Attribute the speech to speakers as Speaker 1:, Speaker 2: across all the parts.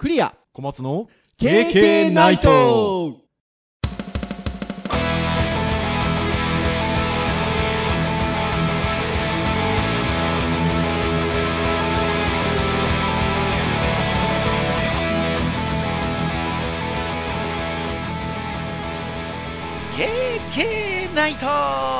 Speaker 1: クリア。
Speaker 2: 小松の
Speaker 1: KK ナイト。
Speaker 3: ナイト。は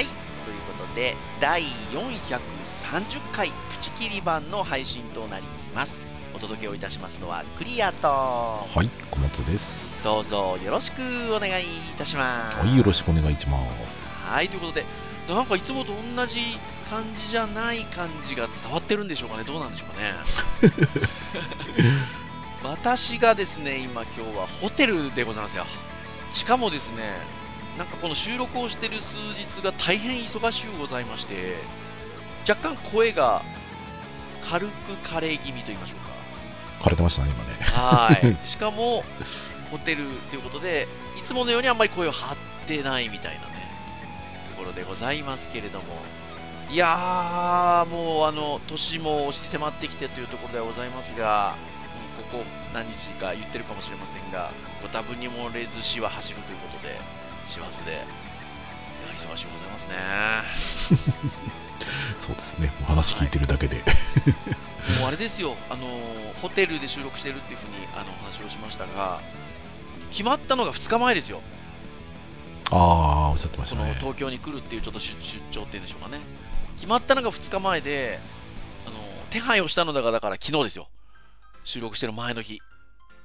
Speaker 3: い。ということで第430回プチキリ版の配信となります。お届けをいたしますのはクリアと。
Speaker 4: はい、小松です。
Speaker 3: どうぞよろしくお願いいたします。
Speaker 4: はい、よろしくお願いします。
Speaker 3: はいということでなんかいつもと同じ感じじゃない感じが伝わってるんでしょうかね。どうなんでしょうかね。私がですね今今日はホテルでございますよ。しかもですねなんかこの収録をしてる数日が大変忙しゅうございまして若干声が軽く枯れ気味と言いましょうか
Speaker 4: 枯れてましたね、今ね。
Speaker 3: はい。しかも、ホテルということで、いつものようにあんまり声を張ってないみたいなね、ところでございますけれども、いやー、もうあの、年も押し迫ってきてというところではございますが、うんここ何日か言ってるかもしれませんが、ご多分に漏れず死は走るということで、師走で、忙しいございますね。
Speaker 4: そうですね。お話聞いてるだけで。
Speaker 3: もうあれですよ、あのーホテルで収録してるっていうふうにあのお話をしましたが、決まったのが2日前ですよ。
Speaker 4: ああ、おっしゃってましたね。
Speaker 3: 東京に来るっていうちょっと出出張っていうんでしょうかね決まったのが2日前であの手配をしたのだがだから昨日ですよ収録してる前の日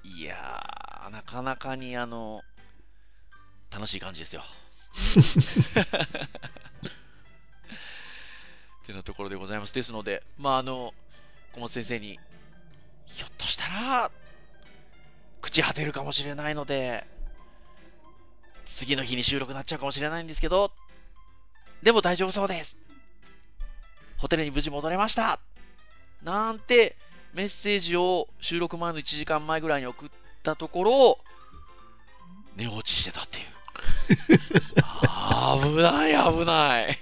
Speaker 3: いやーなかなかにあの楽しい感じですよ ってなところでございますですのでまああの小松先生にひょっとしたら朽ち果てるかもしれないので次の日に収録になっちゃうかもしれないんですけど、でも大丈夫そうです。ホテルに無事戻れました。なんてメッセージを収録前の1時間前ぐらいに送ったところ、寝落ちしてたっていう。危ない危ない。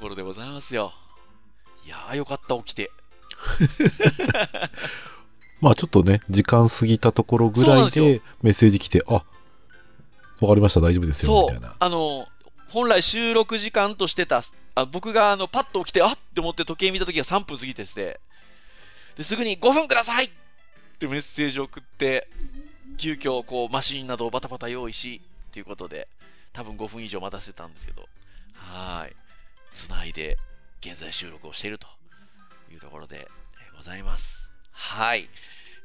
Speaker 3: ところでございますよ。いやーよかった起きて。
Speaker 4: まあちょっとね、時間過ぎたところぐらいでメッセージ来て、あ、わかりました、大丈夫ですよ、みたいな。
Speaker 3: あの本来収録時間としてたあ僕があのパッと起きてあっって思って時計見た時が3分過ぎてしてですぐに5分くださいってメッセージを送って急遽こうマシンなどをバタバタ用意しということで多分5分以上待たせたんですけどはいつないで現在収録をしているというところでえーございますはい、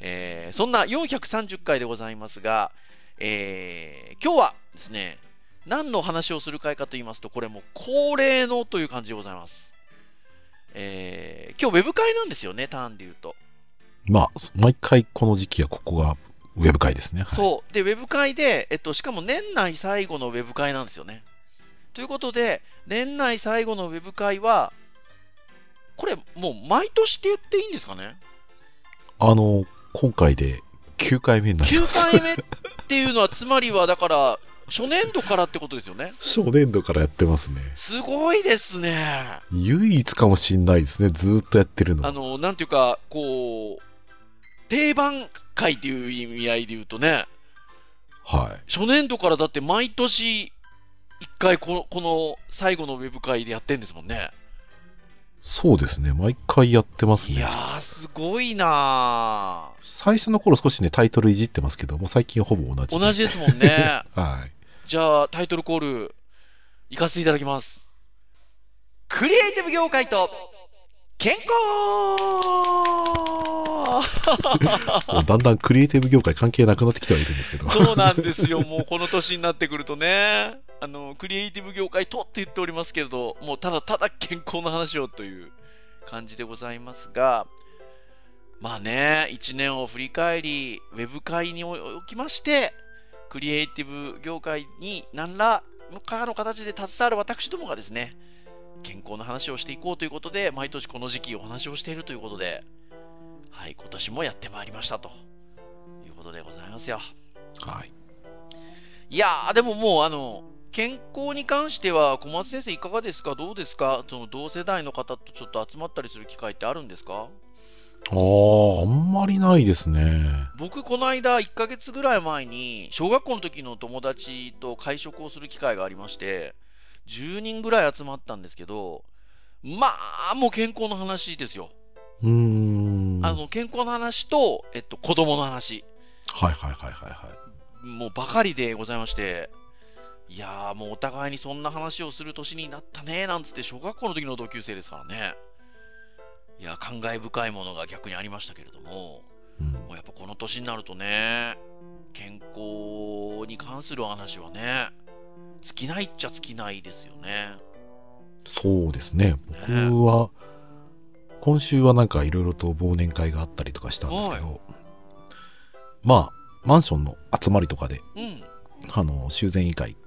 Speaker 3: えーそんな430回でございますが、えー今日はですね何の話をする回かと言いますと、これもう恒例のという感じでございます。えー今日ウェブ会なんですよね、ターンで言うと。
Speaker 4: まあ、毎回この時期はここがウェブ会ですね。はい、
Speaker 3: そう。で、ウェブ会で、えっと、しかも年内最後のウェブ会なんですよね。ということで、年内最後のウェブ会は、これもう毎年って言っていいんですかね？
Speaker 4: あの、今回で9回目になり
Speaker 3: ?9
Speaker 4: ます。
Speaker 3: 回目っていうのは、つまりはだから、初年度からってことですよね？
Speaker 4: 初年度からやってますね。
Speaker 3: すごいですね。
Speaker 4: 唯一かもしんないですね、ずーっとやってるの。
Speaker 3: あの、なんていうか、こう、定番会っていう意味合いで言うとね、
Speaker 4: はい。
Speaker 3: 初年度からだって毎年、一回この、この最後のウェブ会でやってんですもんね。
Speaker 4: そうですね、毎回やってますね
Speaker 3: いや。ー、すごいな
Speaker 4: 最初の頃少しね、タイトルいじってますけども、最近ほぼ同じ
Speaker 3: ー。同じですもんね。
Speaker 4: はい。
Speaker 3: じゃあ、タイトルコール、行かせていただきます。クリエイティブ業界と、健康
Speaker 4: だんだんクリエイティブ業界関係なくなってきてはいるんですけど。
Speaker 3: そうなんですよ。もうこの年になってくるとね、あの、クリエイティブ業界とって言っておりますけれど、もうただただ健康の話をという感じでございますが、まあね、一年を振り返り、ウェブ界におきまして、クリエイティブ業界に何らかの形で携わる私どもがですね、健康の話をしていこうということで、毎年この時期お話をしているということで、はい、今年もやってまいりましたということでございますよ。
Speaker 4: はい。
Speaker 3: いやー、でももう、あの、健康に関しては小松先生いかがですか？どうですか？その同世代の方とちょっと集まったりする機会ってあるんですか？
Speaker 4: ああ、あんまりないですね。
Speaker 3: 僕この間1ヶ月ぐらい前に小学校の時の友達と会食をする機会がありまして10人ぐらい集まったんですけどまあもう健康の話ですよ
Speaker 4: うーん。はい
Speaker 3: あの健康の話と、えっと、子供の話
Speaker 4: はいはいはいはい。
Speaker 3: もうばかりでございましていやーもうお互いにそんな話をする年になったねなんつって小学校の時の同級生ですからね。いや感慨深いものが逆にありましたけれども
Speaker 4: うん。
Speaker 3: もうやっぱこの年になるとね健康に関する話はね尽きないっちゃ尽きないですよね。
Speaker 4: そうですね。僕は、今週はなんかいろいろと忘年会があったりとかしたんですけど、まあ、マンションの集まりとかで、
Speaker 3: うん。
Speaker 4: あの、修繕委員会、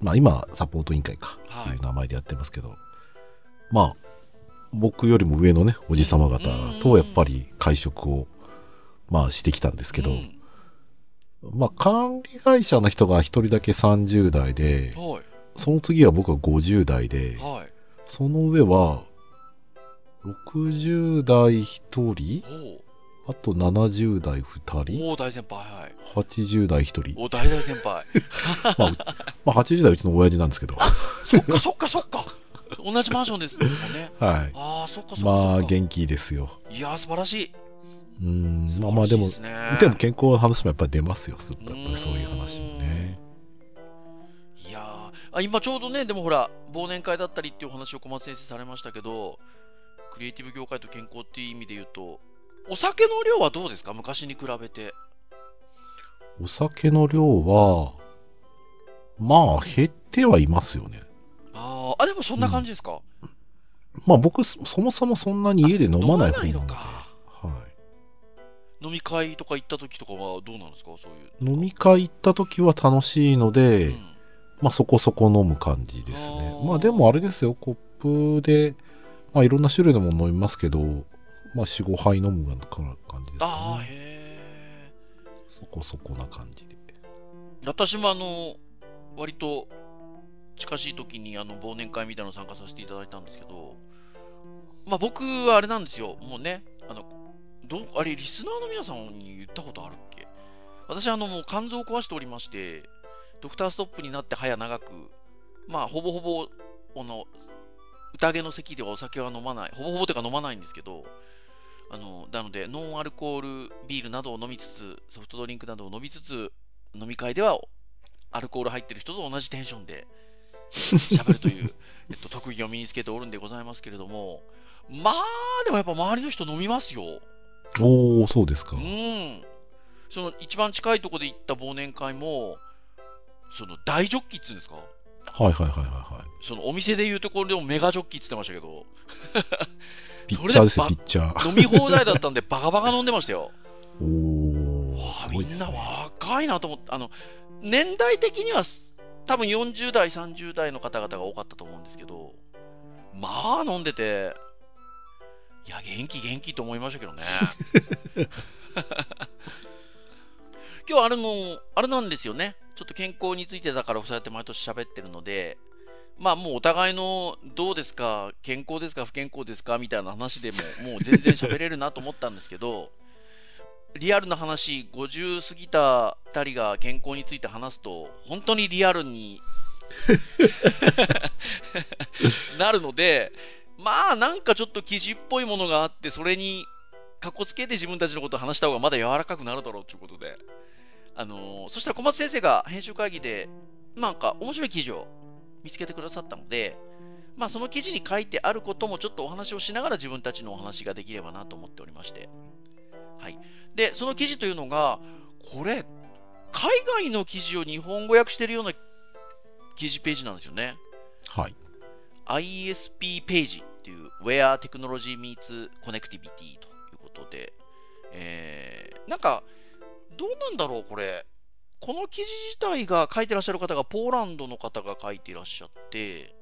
Speaker 4: まあ今、サポート委員会か、
Speaker 3: はい。
Speaker 4: という名前でやってますけど、まあ、僕よりも上のね、おじさま方とやっぱり会食を、まあしてきたんですけど、
Speaker 3: うん。
Speaker 4: まあ管理会社の人が一人だけ30代で、
Speaker 3: はい。
Speaker 4: その次は僕は50代で、
Speaker 3: はい。
Speaker 4: その上は、60代1人、あと70代2
Speaker 3: お
Speaker 4: 人、
Speaker 3: おお大先輩はい
Speaker 4: 80代1人。
Speaker 3: お大大先輩
Speaker 4: まあ、うまあ、80代うちの親父なんですけど。
Speaker 3: そっかそっかそっか同じマンションですですもんね
Speaker 4: はい。
Speaker 3: ああそっかそっか
Speaker 4: まあ、元気ですよ。
Speaker 3: いやー素晴らしい。
Speaker 4: うん
Speaker 3: 素晴らしい
Speaker 4: まあまあでも、でも健康の話もやっぱり出ますよ、すっとやっぱりそういう話もね。
Speaker 3: いやーあ今ちょうどね、でもほら、忘年会だったりっていうお話を小松先生されましたけど、クリエイティブ業界と健康っていう意味で言うと、お酒の量はどうですか？昔に比べて。
Speaker 4: お酒の量は、まあ減ってはいますよね。
Speaker 3: あーあ、でもそんな感じですか、
Speaker 4: まあ僕、そそもそもそんなに家で飲まない方なので。
Speaker 3: か
Speaker 4: はい。
Speaker 3: 飲み会とか行った時とかはどうなんですか？そういう。
Speaker 4: 飲み会行った時は楽しいので、
Speaker 3: うん
Speaker 4: まあそこそこ飲む感じですね
Speaker 3: あ。ー
Speaker 4: まあでもあれですよ、コップで、まあいろんな種類のもの飲みますけど、まあ4、5杯飲むような感じです
Speaker 3: ああ、
Speaker 4: かね。
Speaker 3: へえ。
Speaker 4: そこそこな感じで。
Speaker 3: 私もあの、割と近しい時にあの忘年会みたいなの参加させていただいたんですけど、まあ僕はあれなんですよ、もうね、あの、どうあれ、リスナーの皆さんに言ったことあるっけ？私あのもう肝臓を壊しておりまして、ドクターストップになって早長く、まあほぼほぼ、あの、宴の席ではお酒は飲まない、ほぼほぼというか飲まないんですけど、あの、なので、ノンアルコールビールなどを飲みつつ、ソフトドリンクなどを飲みつつ、飲み会ではアルコール入ってる人と同じテンションで 喋るという、えっと、特技を身につけておるんでございますけれども、まあ、でもやっぱ周りの人飲みますよ。
Speaker 4: おー、そうですか
Speaker 3: う。ん。その一番近いところで行った忘年会も、その大ジョッキっつうんですか？
Speaker 4: はいはいはいはいはい。
Speaker 3: そのお店でいうところでもメガジョッキっつってましたけど、
Speaker 4: ピッチャーですよ、
Speaker 3: それ
Speaker 4: ピッチャー。
Speaker 3: 飲み放題だったんでバカバカ飲んでましたよ。
Speaker 4: おー、
Speaker 3: みんな。若いなと思って、あの、年代的にはす多分40代、30代の方々が多かったと思うんですけど、まあ飲んでて、いや、元気元気と思いましたけどね。今日あれの、あれなんですよね。ちょっと健康についてだからそうやって毎年喋ってるので、まあもうお互いのどうですか、健康ですか、不健康ですかみたいな話でももう全然喋れるなと思ったんですけど、リアルな話、50過ぎた2人が健康について話すと、本当にリアルに なるので、まあなんかちょっと記事っぽいものがあって、それにかっこつけて自分たちのことを話した方がまだ柔らかくなるだろうということで、あのーそしたら小松先生が編集会議で、なんか面白い記事を見つけてくださったので、まあその記事に書いてあることもちょっとお話をしながら自分たちのお話ができればなと思っておりまして、はい。で、その記事というのが、これ、海外の記事を日本語訳してるような記事ページなんですよね。
Speaker 4: はい。
Speaker 3: ISP ページっていう Where Technology Meets Connectivity ということで、えー、なんか、どうなんだろう、これ。この記事自体が書いてらっしゃる方がポーランドの方が書いていらっしゃって、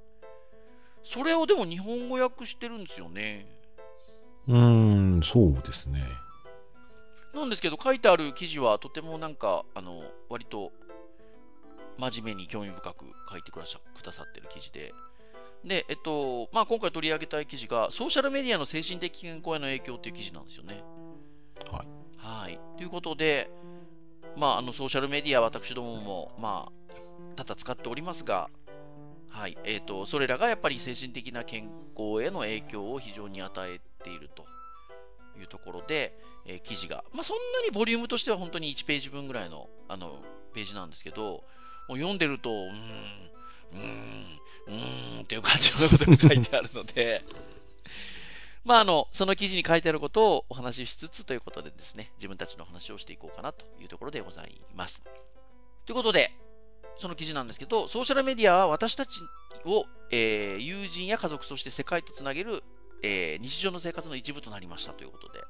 Speaker 3: それをでも日本語訳してるんですよね。
Speaker 4: うーん、そうですね。
Speaker 3: なんですけど、書いてある記事はとてもなんか、あの、割と真面目に興味深く書いてくださってる記事で、で、えっと、まあ、今回取り上げたい記事が、ソーシャルメディアの精神的健康への影響という記事なんですよね。
Speaker 4: はい。
Speaker 3: はい。ということで、まあ、あの、ソーシャルメディア、私どもも、まあ、多々使っておりますが、はい。えっ、と、それらがやっぱり精神的な健康への影響を非常に与えているというところで、えー記事が、まあ、そんなにボリュームとしては本当に1ページ分ぐらいの、あの、ページなんですけど、もう読んでると、うーん、うーん、うーんっていう感じのことが書いてあるので、まあ、あの、その記事に書いてあることをお話ししつつということでですね、自分たちの話をしていこうかなというところでございます。ということで、その記事なんですけど、ソーシャルメディアは私たちを、えー友人や家族、そして世界とつなげる、えー日常の生活の一部となりましたということで、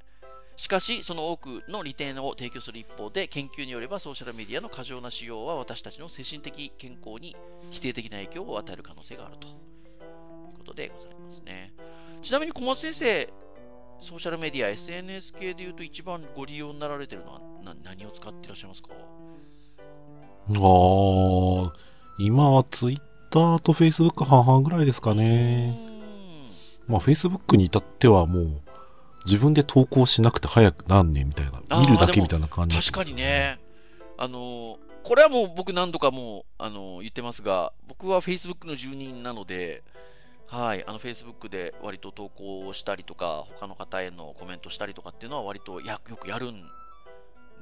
Speaker 3: しかし、その多くの利点を提供する一方で、研究によればソーシャルメディアの過剰な使用は私たちの精神的健康に否定的な影響を与える可能性があるということでございますね。ちなみに小松先生、ソーシャルメディア、SNS 系でいうと一番ご利用になられてるのはな何を使っていらっしゃいますか？
Speaker 4: あー、今はツイッターとフェイスブック半々ぐらいですか
Speaker 3: う
Speaker 4: ね。まあ、フェイスブックに至ってはもう、自分で投稿しなくて早く何年みたいな、見るだけみたいな感じ、
Speaker 3: 確かに。ね。あの、これはもう僕何度かもう、あの、言ってますが、僕は Facebook の住人なので、はい、あの Facebook で割と投稿したりとか、他の方へのコメントしたりとかっていうのは割とやよくやるん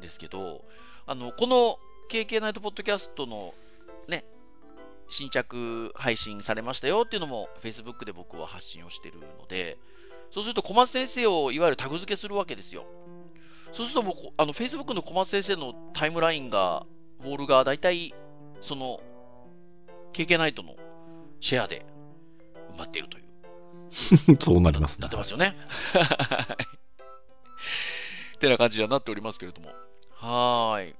Speaker 3: ですけど、あの、この KK ナイトポッドキャストのね、新着配信されましたよっていうのも Facebook で僕は発信をしてるので、そうすると小松先生をいわゆるタグ付けするわけですよ。そうするともうこあの Facebook の小松先生のタイムラインが、ウォールが大体その KK ナイトのシェアで埋まっているという。
Speaker 4: そうなりますね
Speaker 3: なって。ますよね。ってな感じにはなっておりますけれども。はーい。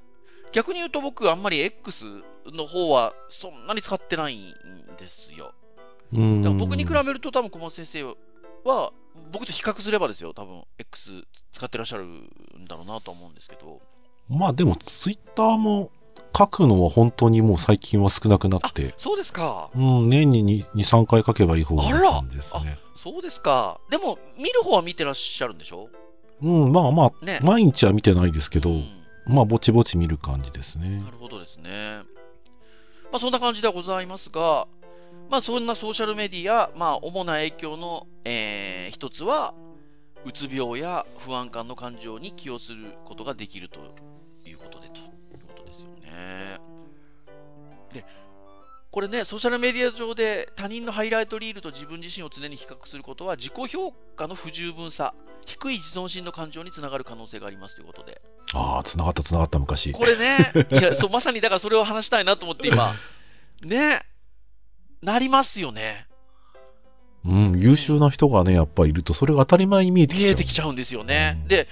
Speaker 3: 逆に言うと僕、あんまり X の方はそんなに使ってないんですよ。
Speaker 4: うん
Speaker 3: だから僕に比べると多分小松先生は、僕と比較すればですよ、多分 X 使ってらっしゃるんだろうなと思うんですけど。
Speaker 4: まあでも、ツイッターも書くのは本当にもう最近は少なくなって、
Speaker 3: そうですか。
Speaker 4: うん、年に2、3回書けばいい方な感じですね。
Speaker 3: そうですか。でも、見る方は見てらっしゃるんでしょ？
Speaker 4: うん、まあまあ、
Speaker 3: ね。
Speaker 4: 毎日は見てないですけど、
Speaker 3: うん
Speaker 4: まあ、ぼちぼち見る感じですね
Speaker 3: な。るほどですね。まあ、そんな感じではございますが、まあ、そんなソーシャルメディア、まあ、主な影響の、えー一つは、うつ病や不安感の感情に寄与することができるとで、これね、ソーシャルメディア上で他人のハイライトリールと自分自身を常に比較することは、自己評価の不十分さ、低い自尊心の感情につながる可能性がありますということで。
Speaker 4: ああ、繋がった繋がった昔。
Speaker 3: これね、いや、そう、まさにだからそれを話したいなと思って今、ね、なりますよね。
Speaker 4: うん、優秀な人がね、やっぱいると、それが当たり前に見えてきちゃう。
Speaker 3: 見えてきちゃうんですよね。
Speaker 4: うん
Speaker 3: で、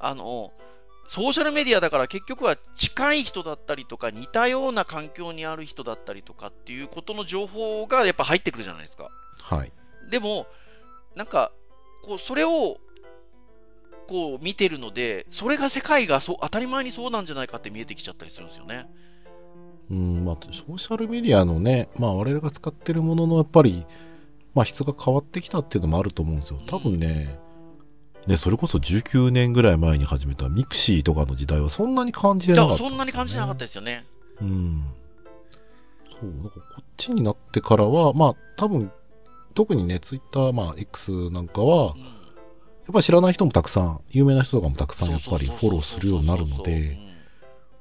Speaker 3: あの、ソーシャルメディアだから結局は近い人だったりとか似たような環境にある人だったりとかっていうことの情報がやっぱ入ってくるじゃないですか。
Speaker 4: はい。
Speaker 3: でも、なんか、こう、それを、こう見てるので、それが世界がそう当たり前にそうなんじゃないかって見えてきちゃったりするんですよね。
Speaker 4: うん、まあ、ソーシャルメディアのね、まあ、我々が使ってるものの、やっぱり、まあ、質が変わってきたっていうのもあると思うんですよ。多分ね、ね、それこそ19年ぐらい前に始めたミクシーとかの時代はそんなに感じなかった
Speaker 3: そんなに感じなかった。ですよね。
Speaker 4: うん。そう、なんかこっちになってからは、まあ、多分、特にね、ツイッター、まあ、X なんかは、
Speaker 3: うん
Speaker 4: やっぱり知らない人もたくさん、有名な人とかもたくさんやっぱりフォローするようになるので、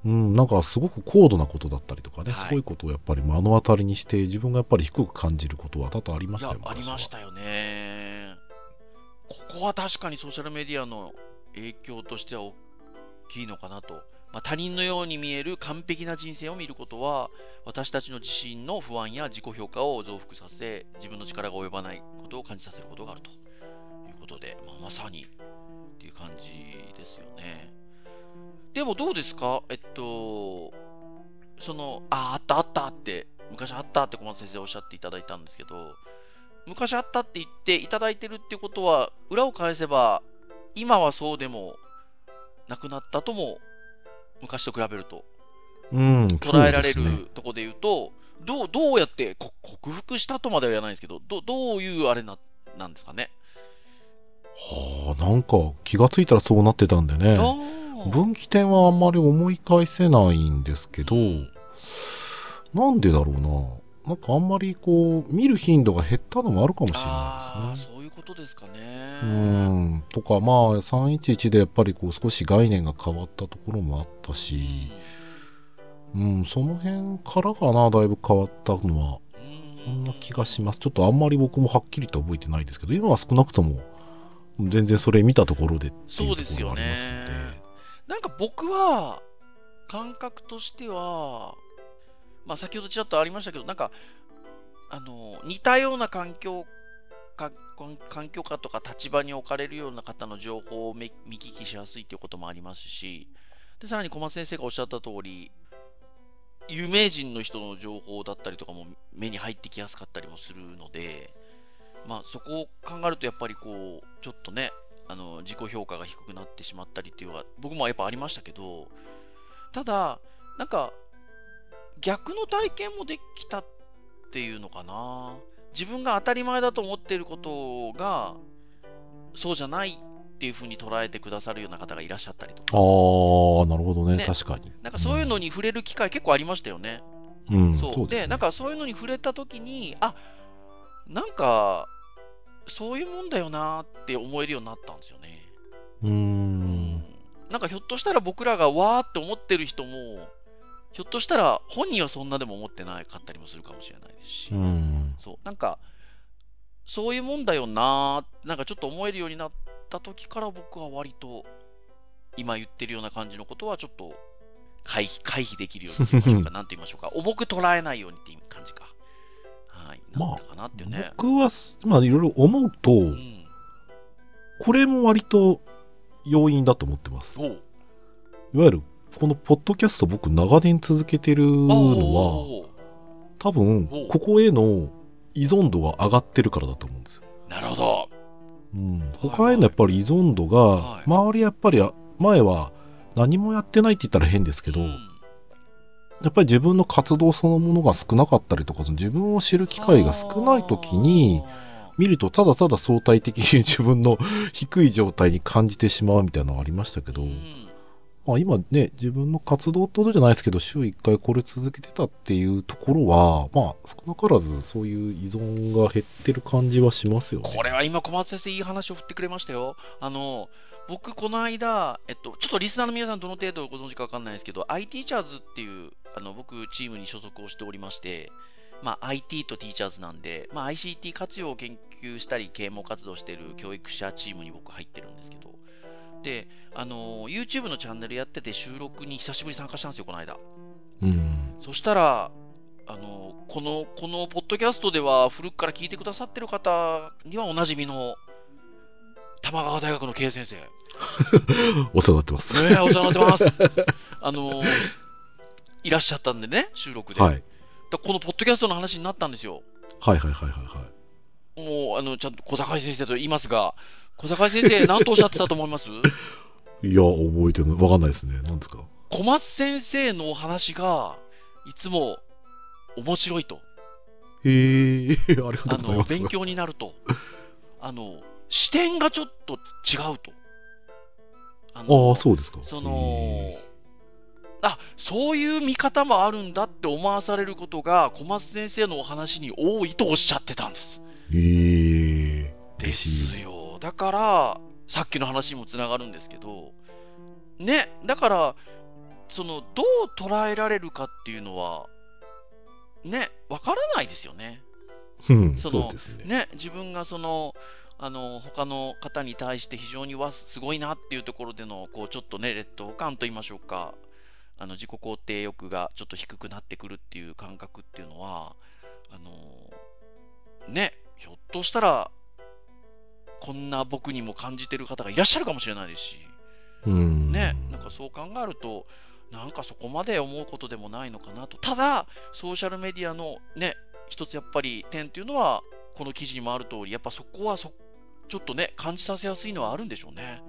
Speaker 3: うん
Speaker 4: うん、なんかすごく高度なことだったりとかね、
Speaker 3: はい
Speaker 4: そういうことをやっぱり目の当たりにして、自分がやっぱり低く感じることは多々ありましたよ、
Speaker 3: いやありましたよね。ここは確かにソーシャルメディアの影響としては大きいのかなと。まあ、他人のように見える完璧な人生を見ることは私たちの自身の不安や自己評価を増幅させ自分の力が及ばないことを感じさせることがあると。いうことで、まあ、まさにっていう感じですよね。でもどうですか？えっとそのああったあったって昔あったって小松先生おっしゃっていただいたんですけど昔あったって言っていただいてるってことは裏を返せば今はそうでもなくなったとも昔と比べると
Speaker 4: うん。
Speaker 3: 捉えられるとこで言うと、どう、どうやってこ克服したとまでは言わないんですけど、どどういうあれな、なんですかね？
Speaker 4: はあ、なんか気がついたらそうなってたんでね。分岐点はあんまり思い返せないんですけど、なんでだろうな。なんかあんまりこう、見る頻度が減ったのもあるかもしれないですね。
Speaker 3: そういうことですかね。
Speaker 4: うん。とか、まあ、311でやっぱりこう少し概念が変わったところもあったし、うん、その辺からかな、だいぶ変わったのは。
Speaker 3: うん
Speaker 4: そんな気がします。ちょっとあんまり僕もはっきりと覚えてないですけど、今は少なくとも、全然それ見たところでっていうところ
Speaker 3: ですよね
Speaker 4: がありますので。
Speaker 3: なんか僕は、感覚としては、まあ先ほどちらっとありましたけど、なんか、あの、似たような環境か、環境下とか立場に置かれるような方の情報を見見聞きしやすいということもありますし、で、さらに小松先生がおっしゃった通り、有名人の人の情報だったりとかも目に入ってきやすかったりもするので、まあそこを考えるとやっぱりこう、ちょっとね、あの自己評価が低くなってしまったりっていうのは僕もやっぱありましたけどただなんか逆の体験もできたっていうのかな。自分が当たり前だと思っていることがそうじゃないっていうふうに捉えてくださるような方がいらっしゃったりとか。
Speaker 4: ああ、なるほどね。
Speaker 3: ね。
Speaker 4: 確かに。
Speaker 3: なんかそういうのに触れる機会結構ありましたよね、
Speaker 4: うん、
Speaker 3: そう。
Speaker 4: です、ね。
Speaker 3: でなんかそういうのに触れた時にあなんかそういうもんだよなって思えるようになったんですよね。
Speaker 4: うーん。
Speaker 3: なんかひょっとしたら僕らがわーって思ってる人もひょっとしたら本人はそんなでも思ってなかったりもするかもしれないですし、
Speaker 4: うん。
Speaker 3: そう。なんかそういうもんだよななんかちょっと思えるようになった時から僕は割と今言ってるような感じのことはちょっと回避回避できるようにと言いましょうか。なんて言いましょうか。重く捉えないようにっていう感じか。はい。
Speaker 4: まあ
Speaker 3: ね、
Speaker 4: 僕は、まあいろいろ思うと、
Speaker 3: うん。
Speaker 4: これも割と要因だと思ってます。いわゆる、このポッドキャスト僕長年続けてるのは、多分ここへの依存度が上がってるからだと思うんですよ。
Speaker 3: なるほど。
Speaker 4: うん、他へのやっぱり依存度が、
Speaker 3: はい。
Speaker 4: 周りやっぱりあ前は何もやってないって言ったら変ですけど、
Speaker 3: うん。
Speaker 4: やっぱり自分の活動そのものが少なかったりとか、自分を知る機会が少ない時に、見るとただただ相対的に自分の低い状態に感じてしまうみたいなのがありましたけど、
Speaker 3: うん
Speaker 4: まあ、今ね、自分の活動ってことじゃないですけど、週1回これ続けてたっていうところは、まあ、少なからずそういう依存が減ってる感じはしますよね。
Speaker 3: これは今小松先生いい話を振ってくれましたよあの僕この間、えっと、ちょっとリスナーの皆さんどの程度ご存知か分かんないですけど IT チャーズっていうあの僕チームに所属をしておりましてまあ、IT とティーチャーズなんで、まあ、ICT 活用を研究したり啓蒙活動している教育者チームに僕入ってるんですけどであの YouTube のチャンネルやってて収録に久しぶりに参加したんですよこの間
Speaker 4: うん。
Speaker 3: そしたら、あの、この、このポッドキャストでは古くから聞いてくださってる方にはおなじみの、玉川大学の経営先生。ね
Speaker 4: お世話になってます。
Speaker 3: え、お世話になってます。あの、いらっしゃったんでね、収録で。
Speaker 4: はい。
Speaker 3: だこのポッドキャストの話になったんですよ。
Speaker 4: はいはいはいはいはい。
Speaker 3: もう、あの、ちゃんと小坂井先生と言いますが、小坂井先生、何とおっしゃってたと思います？
Speaker 4: いや、覚えてない。わかんないですね。何ですか？
Speaker 3: 小松先生のお話が、いつも面白いと。
Speaker 4: へえ、ありがとう
Speaker 3: あ
Speaker 4: ござい
Speaker 3: の、
Speaker 4: ます。
Speaker 3: 勉強になると。あの、視点がちょっと違うと。あ
Speaker 4: ああ、そうですか。
Speaker 3: その
Speaker 4: へ、
Speaker 3: あ、そういう見方もあるんだって思わされることが、小松先生のお話に多いとおっしゃってたんです。
Speaker 4: え。へえ。
Speaker 3: です
Speaker 4: い。
Speaker 3: よ。だから、さっきの話にもつながるんですけど、ね、だから、その、どう捉えられるかっていうのは、ね、わからないですよね。
Speaker 4: うん、
Speaker 3: その
Speaker 4: ね。
Speaker 3: ね、自分がその、あの、他の方に対して非常にわ、すごいなっていうところでの、こう、ちょっとね、劣等感と言いましょうか、あの、自己肯定欲がちょっと低くなってくるっていう感覚っていうのは、あの、ね、ひょっとしたら、こんな僕にも感じてる方がいらっしゃるかもしれないですし、
Speaker 4: うん。
Speaker 3: ね、なんかそう考えると、なんかそこまで思うことでもないのかなと。ただ、ソーシャルメディアのね、一つやっぱり点っていうのは、この記事にもある通り、やっぱそこはそ、ちょっとね、感じさせやすいのはあるんでしょうね。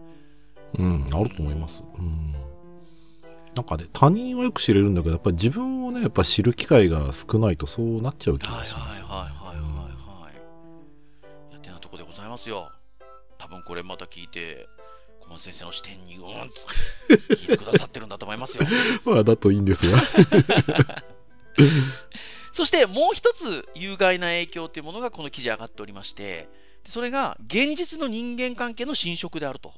Speaker 4: うん、あると思います。うん。なんかね、他人はよく知れるんだけど、やっぱり自分をね、やっぱ知る機会が少ないとそうなっちゃう気
Speaker 3: はい
Speaker 4: がしますよ、ね。
Speaker 3: はいはいはいはいはい。いやてなとこでございますよ。多分これまた聞いて、小松先生の視点にうんっ つって聞いてくださってるんだと思いますよ。
Speaker 4: まあ、だといいんですが。
Speaker 3: そしてもう一つ有害な影響というものがこの記事上がっておりまして、それが現実の人間関係の侵食であると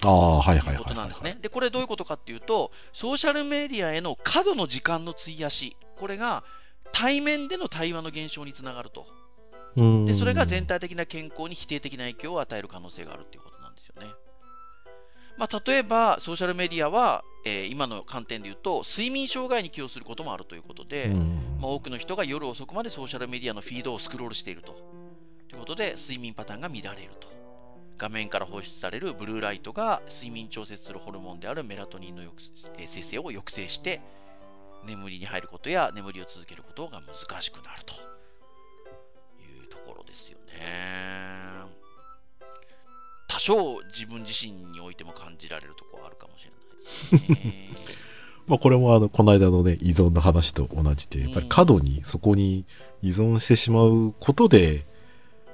Speaker 4: ああ、はいはいいうはい、
Speaker 3: ことなんです
Speaker 4: はい。
Speaker 3: ね。で、これどういうことかっていうと、ソーシャルメディアへの過度の時間の費やし、これが対面での対話の減少につながると。
Speaker 4: うん
Speaker 3: で、それが全体的な健康に否定的な影響を与える可能性があるということなんですよね。まあ、例えば、ソーシャルメディアは、えー今の観点で言うと、睡眠障害に寄与することもあるということで、
Speaker 4: うん
Speaker 3: まあ、多くの人が夜遅くまでソーシャルメディアのフィードをスクロールしていると。ということで、睡眠パターンが乱れると。画面から放出されるブルーライトが睡眠調節するホルモンであるメラトニンの生成を抑制して、眠りに入ることや眠りを続けることが難しくなるとですよね。多少自分自身においても感じられるところはあるかもしれないですね。
Speaker 4: まあ、これもあの、この間のね、依存の話と同じで、やっぱり過度にそこに依存してしまうことで、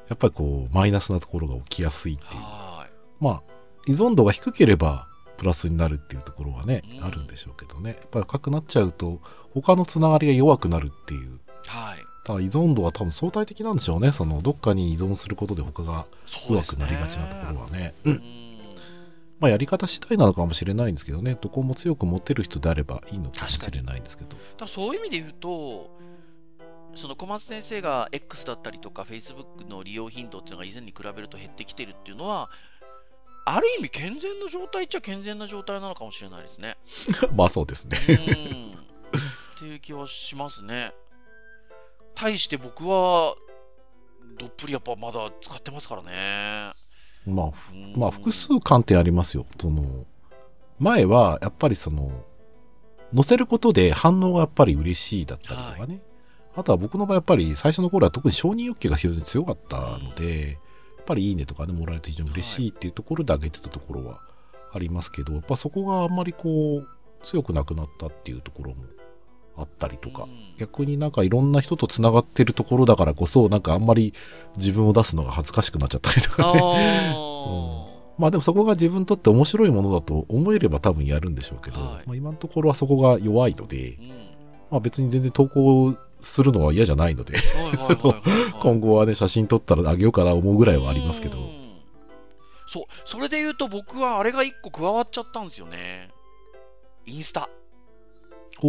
Speaker 4: やっぱりこう、マイナスなところが起きやすいっていう。
Speaker 3: は
Speaker 4: まあ、依存度が低ければ、プラスになるっていうところはね、
Speaker 3: うん
Speaker 4: あるんでしょうけどね。やっぱり赤くなっちゃうと、他のつながりが弱くなるっていう。
Speaker 3: い。はい。
Speaker 4: だ依存度は多分相対的なんでしょうね。その、どっかに依存することで他が弱くなりがちなところはね。
Speaker 3: うん
Speaker 4: まあ、やり方次第なのかもしれないんですけどね。どこも強く持てる人であればいいのかもしれないんですけど。
Speaker 3: だそういう意味で言うと、その小松先生が X だったりとか Facebook の利用頻度っていうのが以前に比べると減ってきてるっていうのは、ある意味健全な状態っちゃ健全な状態なのかもしれないですね。
Speaker 4: まあそうですね。
Speaker 3: うん。っていう気はしますね。対して僕は、どっぷりやっぱまだ使ってますからね。
Speaker 4: まあ、
Speaker 3: うん
Speaker 4: まあ複数観点ありますよ。その、前はやっぱりその、載せることで反応がやっぱり嬉しいだったりとかね。あとは僕の場合やっぱり最初の頃は特に承認欲求が非常に強かったので、やっぱりいいねとかね、もらえると非常に嬉しいっていうところで上げてたところはありますけど、やっぱそこがあんまりこう、強くなくなったっていうところもあったりとか、
Speaker 3: うん。
Speaker 4: 逆になんかいろんな人とつながってるところだからこそ、なんかあんまり自分を出すのが恥ずかしくなっちゃったりとか
Speaker 3: あ
Speaker 4: ね。
Speaker 3: ー
Speaker 4: まあでもそこが自分にとって面白いものだと思えれば多分やるんでしょうけど、
Speaker 3: はい。
Speaker 4: まあ今のところはそこが弱いので
Speaker 3: う、ん。
Speaker 4: まあ別に全然投稿するのは嫌じゃないので、今後はね、写真撮ったらあげようかな思うぐらいはありますけど。
Speaker 3: う、ん。そうそれで言うと僕はあれが一個加わっちゃったんですよね。インスタこ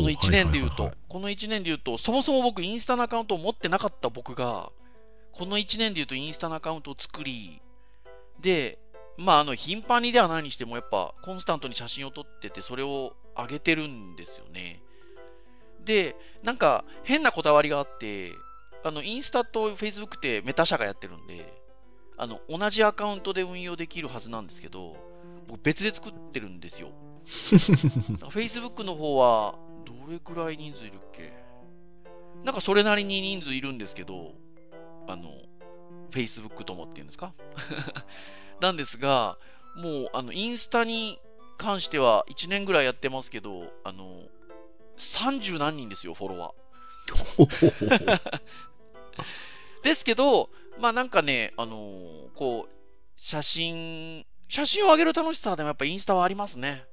Speaker 3: の1年で言うと、この1年で言うとそもそも僕インスタのアカウントを持ってなかった僕がこの1年で言うとインスタのアカウントを作りでまああの頻繁にではないにしてもやっぱコンスタントに写真を撮っててそれを上げてるんですよね。でなんか変なこだわりがあってあのインスタとフェイスブックってメタ社がやってるんであの同じアカウントで運用できるはずなんですけど僕別で作ってるんですよ Facebook の方はどれくらい人数いるっけ？なんかそれなりに人数いるんですけどあの Facebook ともっていうんですか？なんですがもうあのインスタに関しては1年ぐらいやってますけどあの30何人ですよフォロワー。ですけどまあなんかねあのーこう写真写真を上げる楽しさでもやっぱインスタはありますね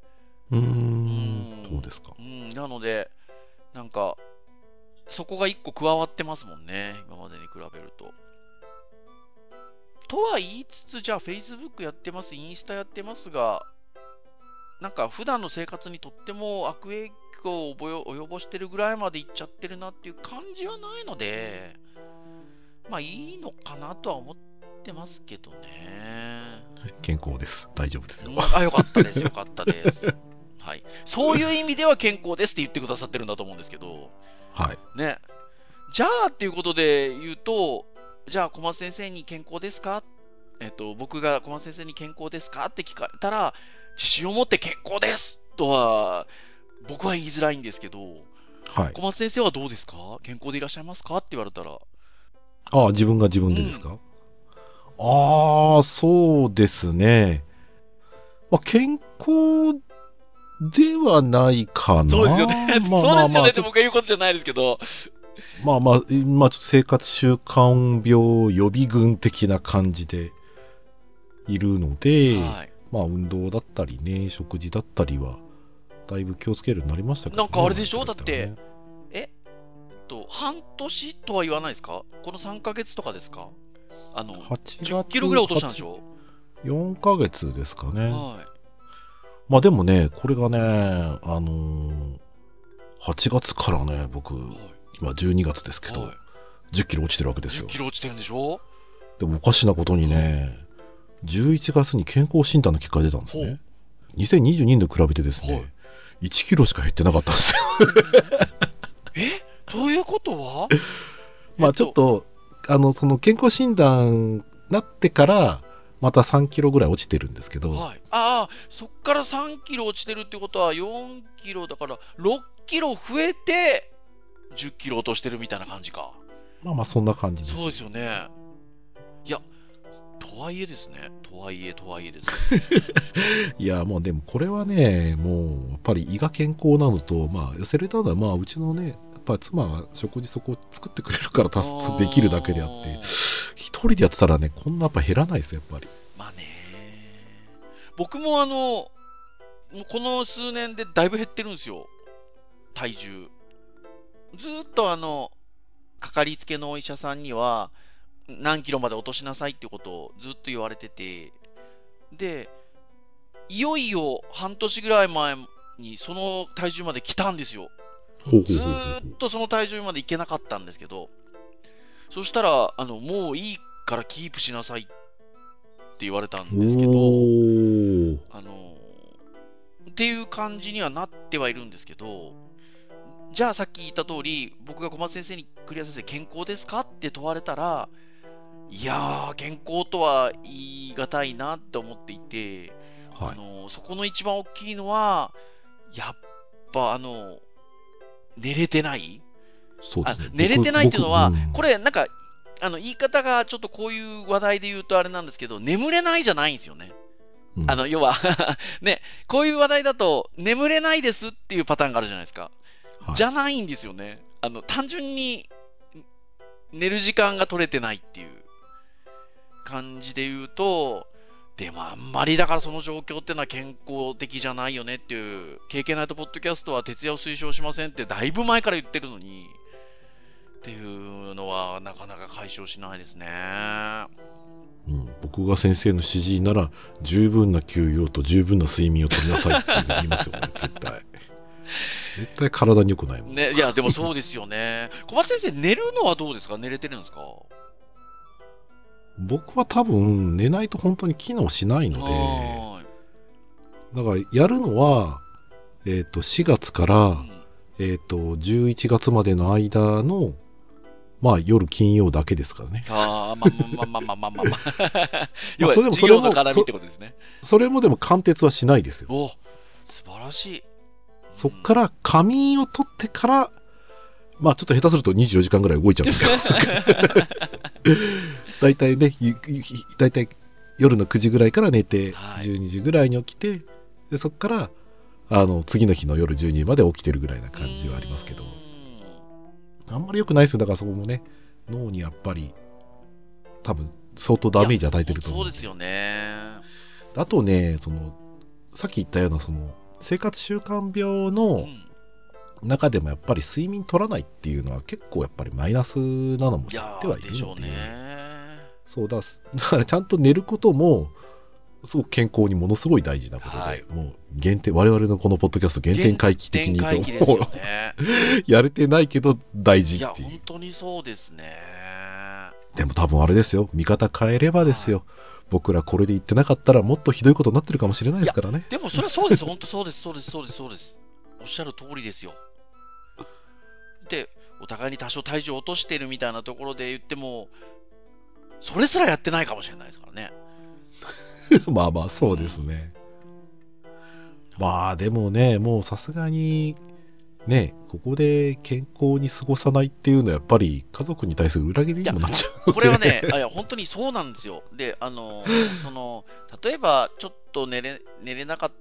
Speaker 4: うー
Speaker 3: うん
Speaker 4: ん、そうですか。
Speaker 3: うん、なので、なんか、そこが一個加わってますもんね、今までに比べると。とは言いつつ、じゃあ Facebook やってます、インスタやってますが、なんか普段の生活にとっても悪影響を及ぼ及ぼしてるぐらいまでいっちゃってるなっていう感じはないので、まあいいのかなとは思ってますけどね。
Speaker 4: 健康です。大丈夫ですよ。
Speaker 3: うんあ、よかったです、よかったです。はい。そういう意味では健康ですって言ってくださってるんだと思うんですけど、
Speaker 4: はい。
Speaker 3: ね。じゃあっていうことで言うと、じゃあ小松先生に健康ですか？えっと、僕が小松先生に健康ですか？って聞かれたら、自信を持って健康ですとは、僕は言いづらいんですけど、
Speaker 4: はい。
Speaker 3: 小松先生はどうですか？健康でいらっしゃいますか？って言われたら、
Speaker 4: ああ、自分が自分でですか、ああ、そうですね。まあ、健康ではないかな。
Speaker 3: そうですよね。
Speaker 4: まあ
Speaker 3: そうですよねって僕が言うことじゃないですけど。
Speaker 4: まあまあ、まあちょっと生活習慣病予備軍的な感じでいるので、
Speaker 3: はい。
Speaker 4: まあ運動だったりね、食事だったりは、だいぶ気をつけるようになりましたけど、ね。
Speaker 3: なんかあれでしょ？
Speaker 4: なんか言ったらね
Speaker 3: と、半年とは言わないですか？この3ヶ月とかですか？あの、
Speaker 4: 8月
Speaker 3: 10キロぐらい落としたんでしょ
Speaker 4: ?4 ヶ月ですかね。
Speaker 3: はい。
Speaker 4: まあでもね、これがね、あのー8月からね、僕、今12月ですけど、
Speaker 3: はい。
Speaker 4: 10キロ落ちてるわけです
Speaker 3: 10
Speaker 4: よ。
Speaker 3: キロ落ちてるんでしょ？
Speaker 4: でもおかしなことにね、11月に健康診断の結果が出たんですね。2022年と比べてですね、
Speaker 3: はい
Speaker 4: 1キロしか減ってなかったんですよ。
Speaker 3: え？ということは？
Speaker 4: まあちょっと、あの、その健康診断なってから、また3キロぐらい落ちてるんですけど、
Speaker 3: はい、ああ、そっから3キロ落ちてるってことは、4キロだから、6キロ増えて、10キロ落としてるみたいな感じか。
Speaker 4: まあまあそんな感じです。
Speaker 3: そうですよね。いや、とはいえですね。とはいえ、とはいえです。
Speaker 4: いや、もうでもこれはね、もうやっぱり胃が健康なのと、まあ痩せれたのは、まあうちのね、ぱ妻が食事そこを作ってくれるから達成できるだけであって、一人でやってたらね、こんなやっぱ減らないです、やっぱり。
Speaker 3: まあね。僕もあの、この数年でだいぶ減ってるんですよ。体重。ずっとあの、かかりつけのお医者さんには、何キロまで落としなさいってことをずっと言われてて、で、いよいよ半年ぐらい前にその体重まで来たんですよ。ずっとその体重までいけなかったんですけど、そしたら、あの、もういいからキープしなさいって言われたん
Speaker 4: う。
Speaker 3: ですけど、あのっていう感じにはなってはいるんですけど、じゃあさっき言った通り、僕が小松先生にクリア先生健康ですかって問われたら、いやー、健康とは言い難いなって思っていて、あ
Speaker 4: はい。
Speaker 3: のそこの一番大きいのは、やっぱあの、寝れてない？あ
Speaker 4: そうですね。
Speaker 3: 寝れてないっていうのは、
Speaker 4: うん
Speaker 3: これなんか、あの言い方がちょっとこういう話題で言うとあれなんですけど、眠れないじゃないんですよね。
Speaker 4: うん
Speaker 3: あの、要は ね、こういう話題だと、眠れないですっていうパターンがあるじゃないですか。
Speaker 4: はい
Speaker 3: じゃないんですよね。あの、単純に、寝る時間が取れてないっていう感じで言うと、でもあんまりだからその状況っていうのは健康的じゃないよねっていう、経験ないとポッドキャストは徹夜を推奨しませんってだいぶ前から言ってるのに、っていうのはなかなか解消しないですね。
Speaker 4: うん僕が先生の指示なら、十分な休養と十分な睡眠をとりなさいって言いますよね、絶対。絶対体に良くないもん。
Speaker 3: ね、いや、でもそうですよね。小松先生、寝るのはどうですか？寝れてるんですか？
Speaker 4: 僕は多分、寝ないと本当に機能しないので、
Speaker 3: は
Speaker 4: だからやるのは、えっ、と、4月から、えっ、と、11月までの間の、まあ、夜金曜だけですからね。
Speaker 3: ああ、まあまあまあまあまあまあまあ。要は、
Speaker 4: それでも
Speaker 3: 授業の絡みってことですね。
Speaker 4: それもでも貫徹はしないですよ。
Speaker 3: お素晴らしい。
Speaker 4: そっから仮眠を取ってから、まあちょっと下手すると24時間ぐらい動いちゃうんですけど、大体ね、大体夜の9時ぐらいから寝て、
Speaker 3: はい
Speaker 4: 12時ぐらいに起きて、でそっからあの次の日の夜12時まで起きてるぐらいな感じはありますけど
Speaker 3: う、
Speaker 4: あんまり良くないですよ。だからそこもね、脳にやっぱり、多分相当ダメージ与えてると思う。
Speaker 3: そうですよね。
Speaker 4: あとね、その、さっき言ったような、その、生活習慣病
Speaker 3: う
Speaker 4: の
Speaker 3: ん
Speaker 4: 中でもやっぱり睡眠取らないっていうのは結構やっぱりマイナスなのも知ってはい
Speaker 3: ーでしょう
Speaker 4: るので、
Speaker 3: ね。
Speaker 4: そうだ、だからちゃんと寝ることも、すごく健康にものすごい大事なことで、
Speaker 3: はい
Speaker 4: もう原点、我々のこのポッドキャスト原点回帰的にと、
Speaker 3: ね。
Speaker 4: う やれてないけど大事
Speaker 3: いや、
Speaker 4: っていう
Speaker 3: 本。当にそうですね。
Speaker 4: でも多分あれですよ、見方変えればですよ。僕らこれで言ってなかったらもっとひどいことになってるかもしれないですからね。
Speaker 3: でもそれはそうです、本当そうです、そうです、そうです、そうです。おっしゃる通りですよ。で、お互いに多少体重を落としてるみたいなところで言っても、それすらやってないかもしれないですからね。
Speaker 4: まあまあ、そうですね。まあでもね、もうさすがに、ね、ここで健康に過ごさないっていうのはやっぱり家族に対する裏切りにもなっちゃう。
Speaker 3: これはね、あいや本当にそうなんですよ。で、あの、その、例えば、ちょっと寝れ寝れなかっ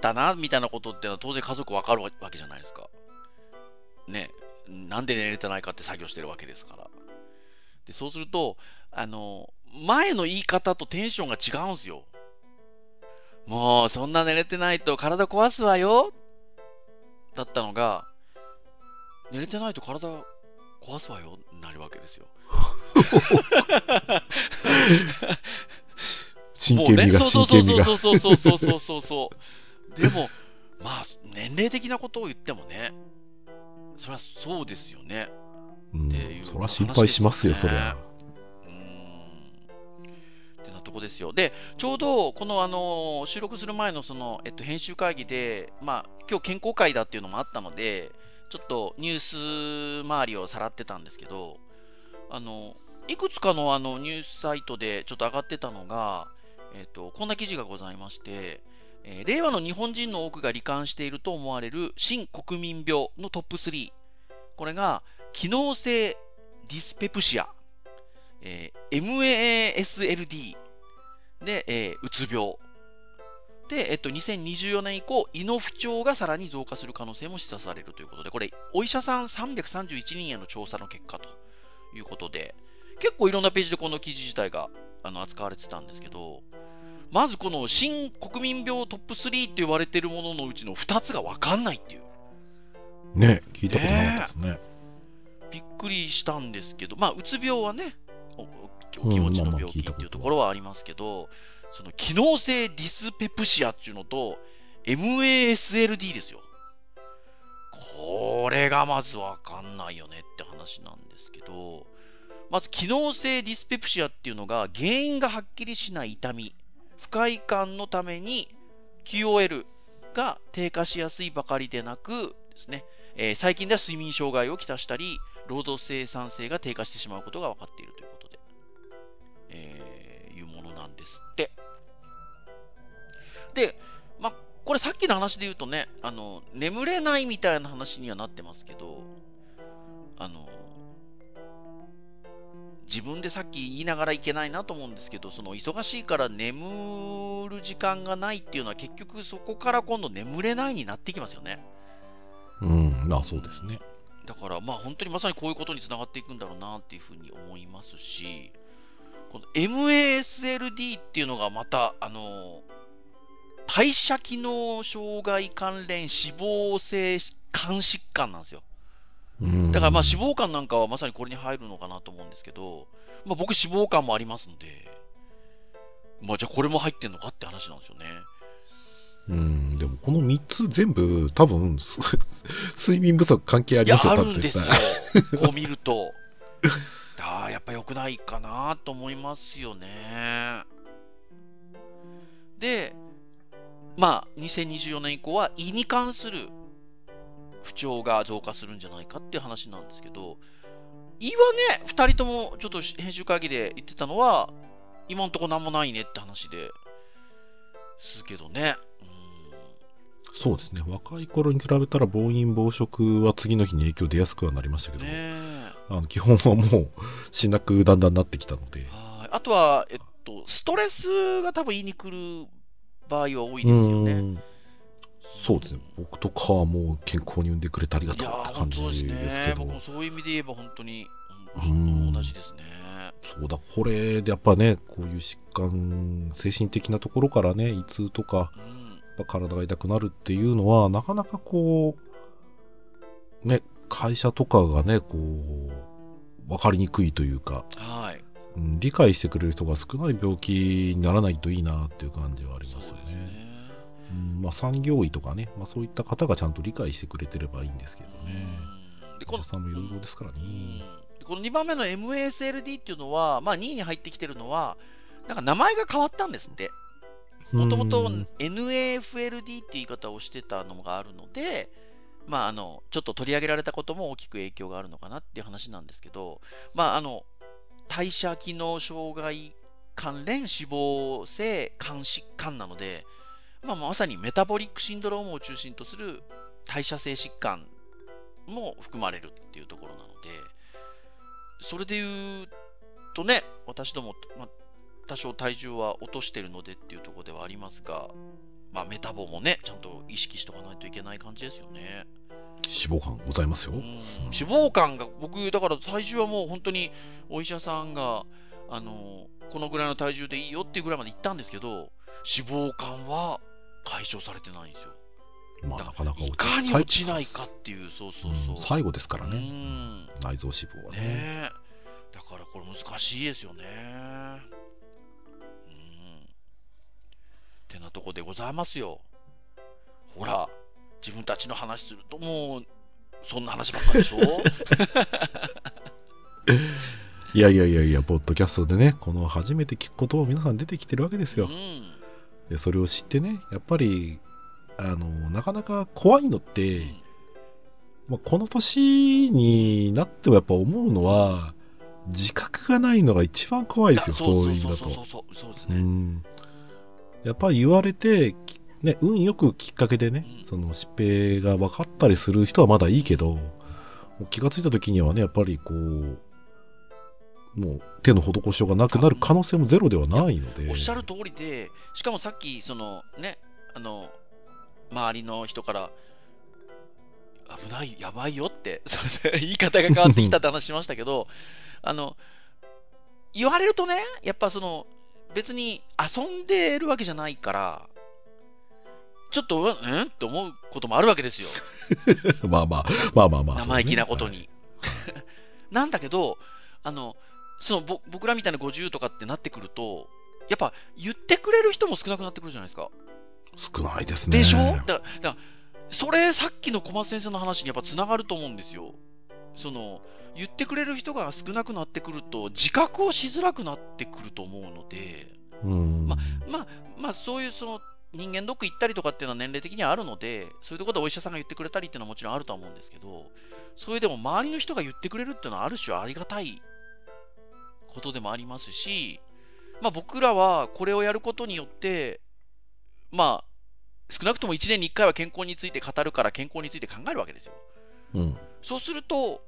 Speaker 3: たな、みたいなことってのは当然家族わかるわけじゃないですか。ね。なんで寝れてないかって作業してるわけですから。で、そうすると、あの、前の言い方とテンションが違うんすよ。もう、そんな寝れてないと体壊すわよだったのが、寝れてないと体壊すわよなるわけですよ。
Speaker 4: 真剣味が、
Speaker 3: そう
Speaker 4: 真剣味が。
Speaker 3: そうそうそうそうそうそうそう。でも、まあ、年齢的なことを言ってもね、そりゃそうですよね。
Speaker 4: うん
Speaker 3: っていう
Speaker 4: そりゃ心配しますよ、そりゃ。
Speaker 3: ってなとこですよ。で、ちょうど、この、あの、収録する前の、その、えっと、編集会議で、まあ、今日健康会だっていうのもあったので、ちょっとニュース周りをさらってたんですけど、あの、いくつかのあのニュースサイトでちょっと上がってたのが、えっと、こんな記事がございまして、えー令和の日本人の多くが罹患していると思われる新国民病のトップ3。これが、機能性ディスペプシア、えー MASLD で、えーうつ病。で、えっと、2024年以降、胃の不調がさらに増加する可能性も示唆されるということで、これ、お医者さん331人への調査の結果ということで、結構いろんなページでこの記事自体があの扱われてたんですけど、まずこの新国民病トップ3って言われてるもののうちの2つが分かんないっていう。
Speaker 4: ね、聞いたことなかったですね。
Speaker 3: びっくりしたんですけど、まあ、うつ病はね、お気持ちの病気っていうところはありますけど、その機能性ディスペプシアっていうのと、MASLD ですよ。これがまずわかんないよねって話なんですけど、まず機能性ディスペプシアっていうのが原因がはっきりしない痛み、不快感のために QOL が低下しやすいばかりでなくですね、えー最近では睡眠障害をきたしたり、労働生産性が低下してしまうことが分かっているということで、えーいうものなんですって。で、まあ、これさっきの話で言うとね、あの、眠れないみたいな話にはなってますけど、あの、自分でさっき言いながらいけないなと思うんですけど、その忙しいから眠る時間がないっていうのは結局そこから今度眠れないになってきますよね。
Speaker 4: うん、あそうですね。
Speaker 3: だからまあ本当にまさにこういうことにつながっていくんだろうなっていうふうに思いますし、この MASLD っていうのがまた、あの、代謝機能障害関連脂肪性肝疾患なんですよ。
Speaker 4: うん
Speaker 3: だからまあ脂肪肝なんかはまさにこれに入るのかなと思うんですけど、まあ僕脂肪肝もありますんで、まあじゃあこれも入ってんのかって話なんですよね。
Speaker 4: うん、でもこの3つ全部、多分、す 睡眠不足関係ありますよ、
Speaker 3: あ
Speaker 4: 多分
Speaker 3: るんですよ。こう見ると。ああ、やっぱ良くないかなと思いますよね。で、まあ、2024年以降は胃に関する不調が増加するんじゃないかっていう話なんですけど、胃はね、2人ともちょっと編集会議で言ってたのは、今んとこ何もないねって話でするけどね。
Speaker 4: そうですね。若い頃に比べたら暴飲暴食は次の日に影響出やすくはなりましたけど、
Speaker 3: うんねえ。
Speaker 4: あの基本はもうしなくだんだんなってきたので。
Speaker 3: はいあとは、えっと、ストレスが多分言いに来る場合は多いですよね。
Speaker 4: うんそうですね。僕とかはもう健康に産んでくれてありがとうって感じですけ
Speaker 3: ね。
Speaker 4: ど。
Speaker 3: 僕もそういう意味で言えば本当に
Speaker 4: うん
Speaker 3: 同じですね。
Speaker 4: そうだ、これでやっぱね、こういう疾患、精神的なところからね、胃痛とか、
Speaker 3: うん。
Speaker 4: ぱ体が痛くなるっていうのは、なかなかこう、ね、会社とかがね、こう、分かりにくいというか、
Speaker 3: はい。
Speaker 4: うん理解してくれる人が少ない病気にならないといいなっていう感じはありますよね。
Speaker 3: ね。
Speaker 4: うんまあ、産業医とかね、まあ、そういった方がちゃんと理解してくれてればいいんですけどね。
Speaker 3: うんでこの
Speaker 4: さんもいろいろですからね。
Speaker 3: この2番目の MASLD っていうのは、まあ、2位に入ってきてるのは、なんか名前が変わったんですって。もともと NAFLD っていう言い方をしてたのがあるので、まあ、あのちょっと取り上げられたことも大きく影響があるのかなっていう話なんですけど、まあ、あの代謝機能障害関連脂肪性肝疾患なので、まあ、まさにメタボリックシンドロームを中心とする代謝性疾患も含まれるっていうところなので、それで言うとね、私ども、まあ多少体重は落としてるのでっていうところではありますが、まあ、メタボもね、ちゃんと意識しとかないといけない感じですよね。
Speaker 4: 脂肪肝ございますよ。
Speaker 3: うん脂肪肝が、僕、だから体重はもう本当にお医者さんが、あの、このぐらいの体重でいいよっていうぐらいまで行ったんですけど、脂肪肝は解消されてないんですよ。
Speaker 4: まあ、なかなか
Speaker 3: いかに落ちないかっていう、そうそうそう。
Speaker 4: うん最後ですから
Speaker 3: う
Speaker 4: ね、
Speaker 3: ん
Speaker 4: 内臓脂肪はね。
Speaker 3: ねえだからこれ難しいですよねうんてなとこでございますよ。ほら自分たちの話するともうそんな話ばっかりでしょ？
Speaker 4: いやいやいやいや、ポッドキャストでね、この初めて聞くことを皆さん出てきてるわけですよ。
Speaker 3: うん。
Speaker 4: でそれを知ってね、やっぱり、あの、なかなか怖いのって、まあ、この年になってもやっぱ思うのは、自覚がないのが一番怖いですよ、そういう意味だと。
Speaker 3: そうそうそうそうです
Speaker 4: う
Speaker 3: ね、
Speaker 4: んやっぱり言われて、きね、運よくきっかけでね、
Speaker 3: うん
Speaker 4: その疾病が分かったりする人はまだいいけど、気がついた時にはね、やっぱりこう、もう手の施しようがなくなる可能性もゼロではないので。
Speaker 3: おっしゃる通りでしかもさっきそのねあの周りの人から危ないやばいよって 言い方が変わってきたって話しましたけどあの言われるとねやっぱその別に遊んでるわけじゃないからちょっとうん？うんって思うこともあるわけですよ
Speaker 4: まあまあ、まあまあまあ。
Speaker 3: 生意気なこと。に。なんだけど、あの、そのぼ僕らみたいな50とかってなってくると、やっぱ言ってくれる人も少なくなってくるじゃないですか。
Speaker 4: 少ないですね。
Speaker 3: でしょ？だだからそれさっきの小松先生の話にやっぱつながると思うんですよ。その言ってくれる人が少なくなってくると自覚をしづらくなってくると思うので
Speaker 4: うん。
Speaker 3: ままあまあそういうその人間ドック行ったりとかっていうのは年齢的にはあるのでそういうところでお医者さんが言ってくれたりっていうのはもちろんあるとは思うんですけどそれでも周りの人が言ってくれるっていうのはある種ありがたいことでもありますしまあ僕らはこれをやることによってまあ少なくとも1年に1回は健康について語るから健康について考えるわけですよ
Speaker 4: うん。
Speaker 3: そうすると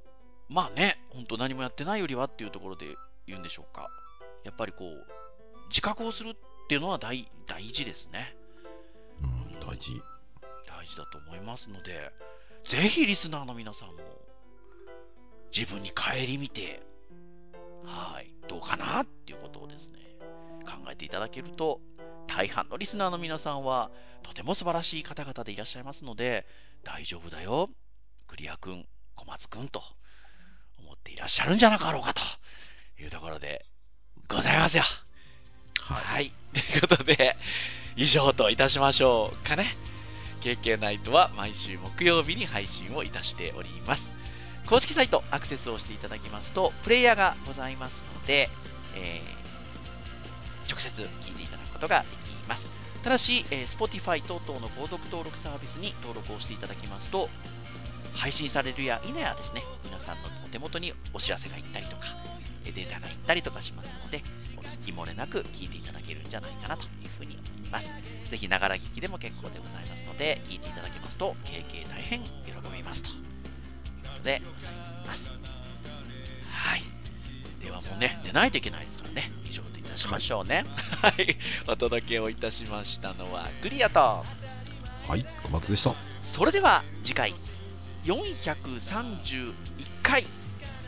Speaker 3: まあね本当何もやってないよりはっていうところで言うんでしょうかやっぱりこう自覚をするっていうのは大大事ですね
Speaker 4: うん、大事。
Speaker 3: 大事だと思いますのでぜひリスナーの皆さんも自分に顧みてはいどうかなっていうことをですね考えていただけると大半のリスナーの皆さんはとても素晴らしい方々でいらっしゃいますので大丈夫だよクリア君小松君と思っていらっしゃるんじゃなかろうかというところでございますよ
Speaker 4: はい。
Speaker 3: はい。ということで、以上といたしましょうかね。KK ナイトは毎週木曜日に配信をいたしております。公式サイトアクセスをしていただきますと、プレイヤーがございますので、えー直接聞いていただくことができます。ただし、えー Spotify 等々の購読登録サービスに登録をしていただきますと、配信されるや否やですね、皆さんのお手元にお知らせが行ったりとか、えーデータが行ったりとかしますので、お聞き漏れなく聞いていただけるんじゃないかなというふうに思います。ぜひ、ながら聞きでも結構でございますので、聞いていただけますと、経験大変喜びますということでございます。はい。ではもうね、寝ないといけないですからね、以上といたしましょうね。はい。お届けをいたしましたのは、グリアと、
Speaker 4: はい、小松でした。
Speaker 3: それでは次回431回。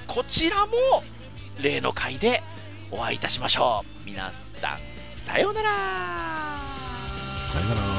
Speaker 3: こちらも例の回でお会いいたしましょう。皆さんさようなら。
Speaker 4: さよなら。